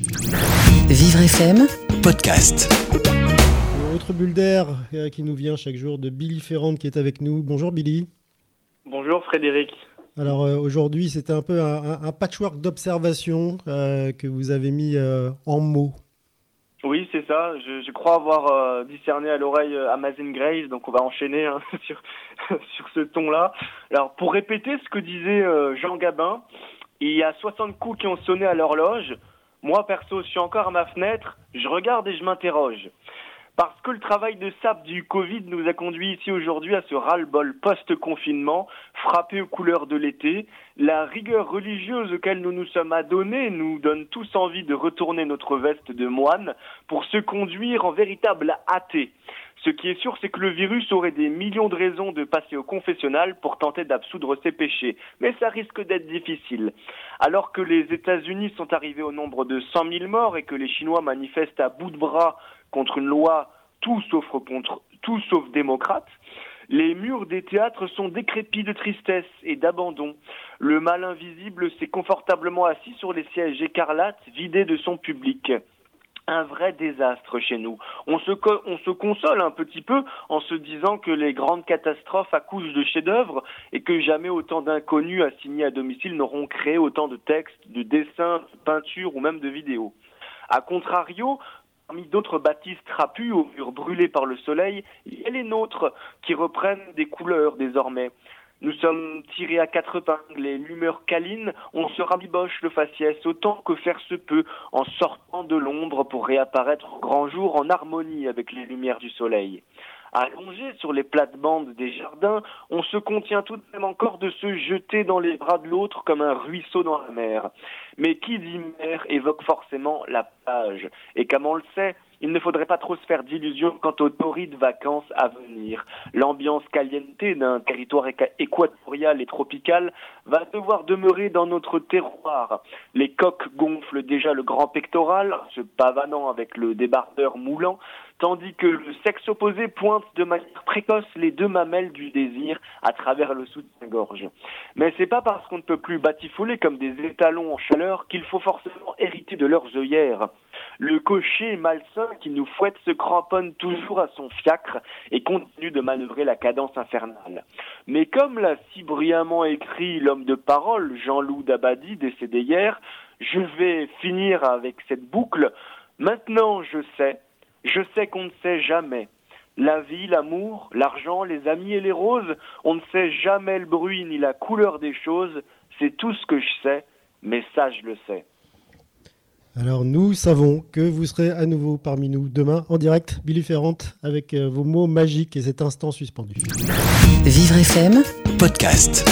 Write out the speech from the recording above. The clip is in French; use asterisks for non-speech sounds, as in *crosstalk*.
Vivre FM, podcast. Autre bulle d'air euh, qui nous vient chaque jour de Billy Ferrand qui est avec nous. Bonjour Billy. Bonjour Frédéric. Alors euh, aujourd'hui, c'était un peu un, patchwork d'observations euh, que vous avez mis euh, en mots. Oui, c'est ça. Je, je crois avoir euh, discerné à l'oreille euh, Amazon Grace, donc on va enchaîner hein, *laughs* sur, *laughs* sur ce ton-là. Alors, pour répéter ce que disait euh, Jean Gabin, il y a 60 coups qui ont sonné à l'horloge. Moi, perso, je suis encore à ma fenêtre, je regarde et je m'interroge. Parce que le travail de sape du Covid nous a conduit ici aujourd'hui à ce ras-le-bol post-confinement, frappé aux couleurs de l'été, la rigueur religieuse auquel nous nous sommes adonnés nous donne tous envie de retourner notre veste de moine pour se conduire en véritable athée. Ce qui est sûr, c'est que le virus aurait des millions de raisons de passer au confessionnal pour tenter d'absoudre ses péchés. Mais ça risque d'être difficile. Alors que les États-Unis sont arrivés au nombre de 100 000 morts et que les Chinois manifestent à bout de bras contre une loi tout sauf tout sauf démocrate, les murs des théâtres sont décrépits de tristesse et d'abandon. Le mal invisible s'est confortablement assis sur les sièges écarlates vidés de son public. Un vrai désastre chez nous. On se, co- on se console un petit peu en se disant que les grandes catastrophes accouchent de chefs-d'œuvre et que jamais autant d'inconnus assignés à domicile n'auront créé autant de textes, de dessins, de peintures ou même de vidéos. A contrario, Parmi d'autres bâtisses trapues aux murs brûlés par le soleil, il y a les nôtres qui reprennent des couleurs désormais. Nous sommes tirés à quatre épingles et l'humeur câline, on se rabiboche le faciès autant que faire se peut en sortant de l'ombre pour réapparaître au grand jour en harmonie avec les lumières du soleil. Allongé sur les plates-bandes des jardins, on se contient tout de même encore de se jeter dans les bras de l'autre comme un ruisseau dans la mer. Mais qui dit mer évoque forcément la plage. Et comme on le sait, il ne faudrait pas trop se faire d'illusions quant aux torrides vacances à venir. L'ambiance caliente d'un territoire équatorial et tropical va devoir demeurer dans notre terroir. Les coques gonflent déjà le grand pectoral, se pavanant avec le débardeur moulant, tandis que le sexe opposé pointe de manière précoce les deux mamelles du désir à travers le soutien-gorge. Mais c'est pas parce qu'on ne peut plus batifoler comme des étalons en chaleur qu'il faut forcément hériter de leurs œillères. Le cocher malsain qui nous fouette se cramponne toujours à son fiacre et continue de manœuvrer la cadence infernale. Mais comme l'a si brillamment écrit l'homme de parole, Jean-Loup Dabadi, décédé hier, je vais finir avec cette boucle. Maintenant, je sais, je sais qu'on ne sait jamais. La vie, l'amour, l'argent, les amis et les roses, on ne sait jamais le bruit ni la couleur des choses, c'est tout ce que je sais, mais ça je le sais. Alors nous savons que vous serez à nouveau parmi nous demain en direct, Billy Ferrand, avec euh, vos mots magiques et cet instant suspendu. Vivre FM, Podcast.